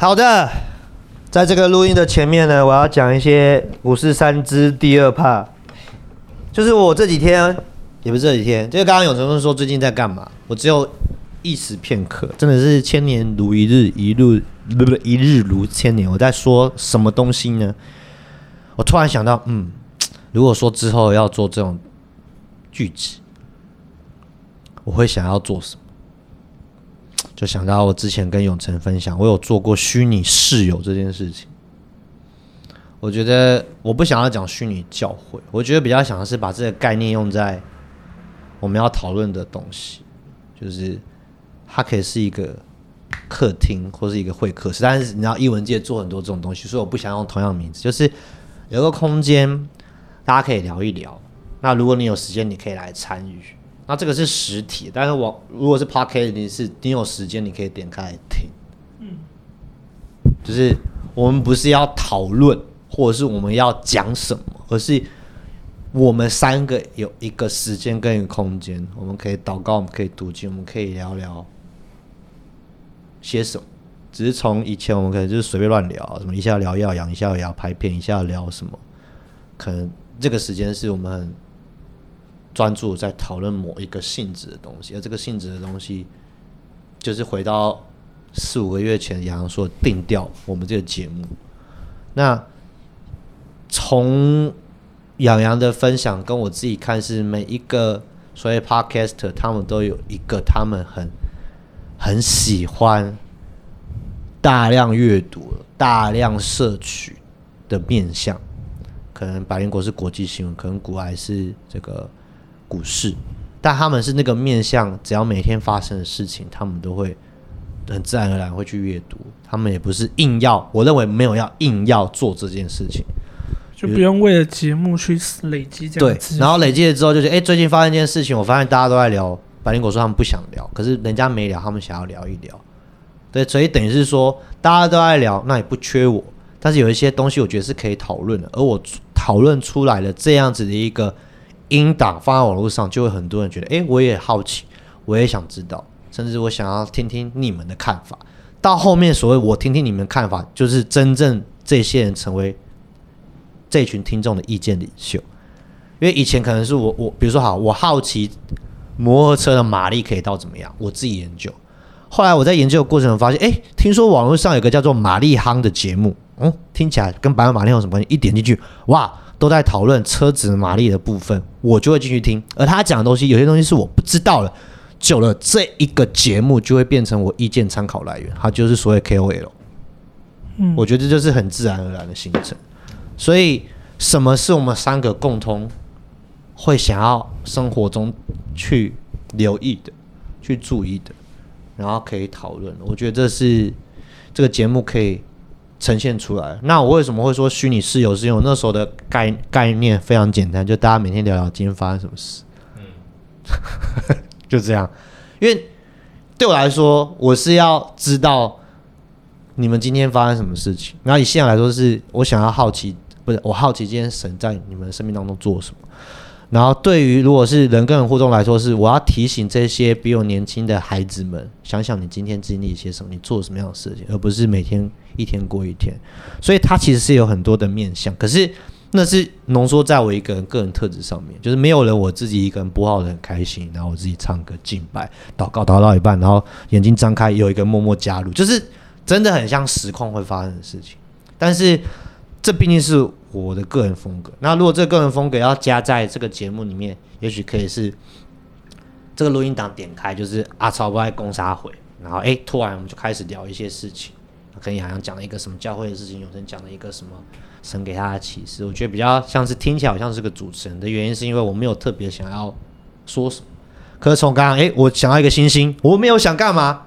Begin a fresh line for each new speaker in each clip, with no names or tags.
好的，在这个录音的前面呢，我要讲一些五四三之第二怕就是我这几天，也不是这几天，就是刚刚有成问说最近在干嘛，我只有一时片刻，真的是千年如一日，一日不不一日如千年。我在说什么东西呢？我突然想到，嗯，如果说之后要做这种剧集，我会想要做什么？就想到我之前跟永成分享，我有做过虚拟室友这件事情。我觉得我不想要讲虚拟教会，我觉得比较想的是把这个概念用在我们要讨论的东西，就是它可以是一个客厅或是一个会客室，但是你知道艺文界做很多这种东西，所以我不想用同样名字，就是有个空间大家可以聊一聊。那如果你有时间，你可以来参与。那这个是实体，但是我如果是 podcast，你是你有时间，你可以点开听。嗯，就是我们不是要讨论，或者是我们要讲什么，而是我们三个有一个时间跟一个空间，我们可以祷告，我们可以读经，我们可以聊聊些什么。只是从以前我们可能就是随便乱聊，什么一下聊药养，一下聊拍片，一下聊什么，可能这个时间是我们。专注在讨论某一个性质的东西，而这个性质的东西，就是回到四五个月前杨洋说定调我们这个节目。那从杨洋的分享跟我自己看，是每一个所谓 podcaster，他们都有一个他们很很喜欢大量阅读、大量摄取的面向。可能百灵国是国际新闻，可能古埃是这个。股市，但他们是那个面向，只要每天发生的事情，他们都会很自然而然会去阅读。他们也不是硬要，我认为没有要硬要做这件事情，
就不用为了节目去累积这样。
对，然后累积了之后，就是哎，最近发生一件事情，我发现大家都在聊。百灵果说他们不想聊，可是人家没聊，他们想要聊一聊。对，所以等于是说大家都在聊，那也不缺我。但是有一些东西，我觉得是可以讨论的，而我讨论出来了这样子的一个。音档放在网络上，就会很多人觉得，哎，我也好奇，我也想知道，甚至我想要听听你们的看法。到后面，所谓我听听你们的看法，就是真正这些人成为这群听众的意见领袖。因为以前可能是我我，比如说好，我好奇摩托车的马力可以到怎么样，我自己研究。后来我在研究的过程中发现，哎，听说网络上有个叫做“马力夯”的节目，嗯，听起来跟百万马力有什么关系？一点进去，哇！都在讨论车子马力的部分，我就会进去听。而他讲的东西，有些东西是我不知道的。久了，这一个节目就会变成我意见参考来源，它就是所谓 KOL。嗯，我觉得这就是很自然而然的形成。所以，什么是我们三个共同会想要生活中去留意的、去注意的，然后可以讨论？我觉得这是这个节目可以。呈现出来。那我为什么会说虚拟室友？是因为那时候的概概念非常简单，就大家每天聊聊今天发生什么事。嗯，就这样。因为对我来说，我是要知道你们今天发生什么事情。然后以现在来说，是我想要好奇，不是我好奇今天神在你们生命当中做什么。然后，对于如果是人跟人互动来说，是我要提醒这些比我年轻的孩子们，想想你今天经历一些什么，你做什么样的事情，而不是每天一天过一天。所以，它其实是有很多的面向，可是那是浓缩在我一个人个人特质上面，就是没有人我自己一个人播好的很开心，然后我自己唱歌敬拜祷告，祷告到一半，然后眼睛张开，有一个默默加入，就是真的很像实况会发生的事情。但是，这毕竟是。我的个人风格。那如果这个个人风格要加在这个节目里面，也许可以是这个录音档点开，就是阿超不爱攻杀回，然后哎，突然我们就开始聊一些事情，可以好像讲了一个什么教会的事情，有人讲了一个什么神给他的启示。我觉得比较像是听起来好像是个主持人的原因，是因为我没有特别想要说什么。可是从刚刚哎，我想要一个星星，我没有想干嘛，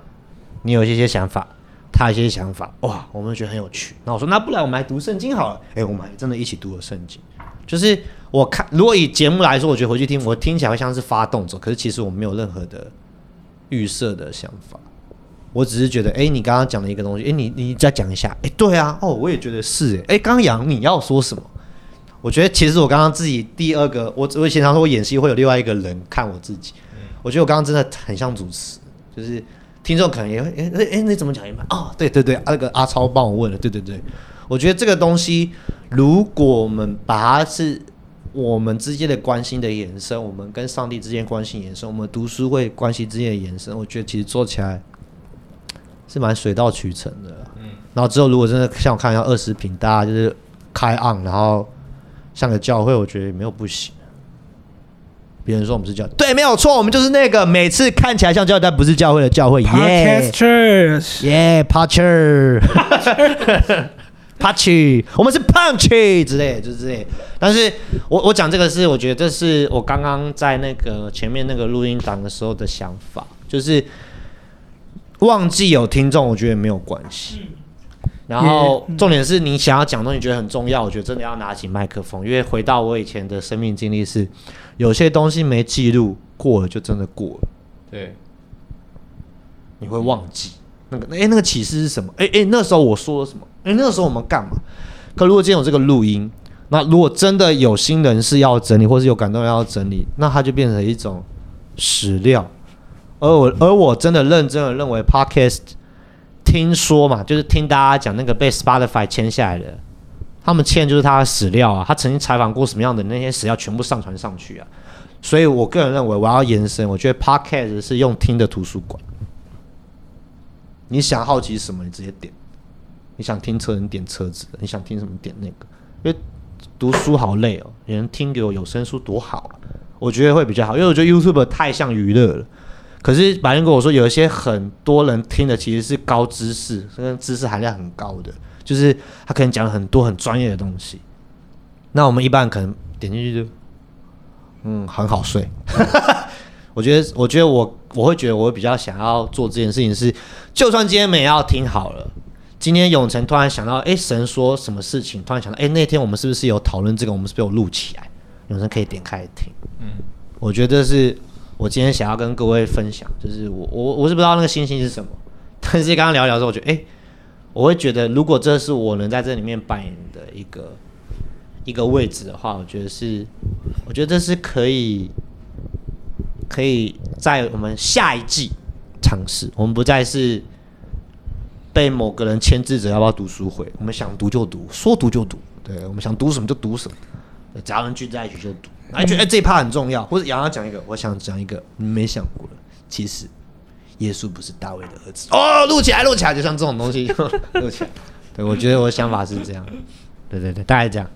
你有一些想法。他一些想法，哇，我们觉得很有趣。那我说，那不然我们来读圣经好了。哎，我们还真的一起读了圣经。就是我看，如果以节目来说，我觉得回去听，我听起来会像是发动作，可是其实我没有任何的预设的想法。我只是觉得，哎，你刚刚讲的一个东西，哎，你你再讲一下。哎，对啊，哦，我也觉得是。哎，刚杨你要说什么？我觉得其实我刚刚自己第二个，我我经常说我演戏会有另外一个人看我自己。我觉得我刚刚真的很像主持，就是。听众可能也会，哎哎哎，你怎么讲一半？哦，对对对，那个阿超帮我问了，对对对，我觉得这个东西，如果我们把它是我们之间的关心的延伸，我们跟上帝之间关系延伸，我们读书会关系之间的延伸，我觉得其实做起来是蛮水到渠成的。嗯，然后之后如果真的像我看一下二十平，大家就是开昂，然后像个教会，我觉得也没有不行。别人说我们是教，对，没有错，我们就是那个每次看起来像教会但不是教会的教会，耶
Podcast Church，
耶 p a t c h e r p a t c h 我们是 Punch 之类，就是之类。但是我我讲这个是，我觉得这是我刚刚在那个前面那个录音档的时候的想法，就是忘记有听众，我觉得没有关系。然后重点是你想要讲东西，觉得很重要，我觉得真的要拿起麦克风，因为回到我以前的生命经历是，有些东西没记录过了，就真的过了。
对，
你会忘记那个哎，那个启示是什么？哎哎，那时候我说了什么？哎，那个时候我们干嘛？可如果今天有这个录音，那如果真的有新人是要整理，或是有感动要整理，那它就变成一种史料。而我而我真的认真的认为，Podcast。听说嘛，就是听大家讲那个被 Spotify 签下来的，他们签就是他的史料啊，他曾经采访过什么样的那些史料，全部上传上去啊。所以我个人认为，我要延伸，我觉得 Podcast 是用听的图书馆。你想好奇什么，你直接点。你想听车，你点车子；你想听什么，点那个。因为读书好累哦，有人听给我有声书多好啊，我觉得会比较好。因为我觉得 YouTube 太像娱乐了。可是白人跟我说，有一些很多人听的其实是高知识，跟知识含量很高的，就是他可能讲很多很专业的东西。那我们一般可能点进去就，嗯，很好睡。我觉得，我觉得我我会觉得，我会比较想要做这件事情是，就算今天没要听好了，今天永成突然想到，哎，神说什么事情？突然想到，哎，那天我们是不是有讨论这个？我们是不是有录起来？永成可以点开听。嗯，我觉得是。我今天想要跟各位分享，就是我我我是不知道那个星星是什么，但是刚刚聊聊之后，我觉得哎，我会觉得如果这是我能在这里面扮演的一个一个位置的话，我觉得是，我觉得这是可以可以在我们下一季尝试。我们不再是被某个人牵制着要不要读书会，我们想读就读，说读就读，对我们想读什么就读什么，家人聚在一起就读。哎，觉得这一趴很重要，或者杨洋讲一个，我想讲一个你没想过的，其实耶稣不是大卫的儿子。哦，录起来，录起来，就像这种东西 录起来，对我觉得我的想法是这样，对对对，大概这样。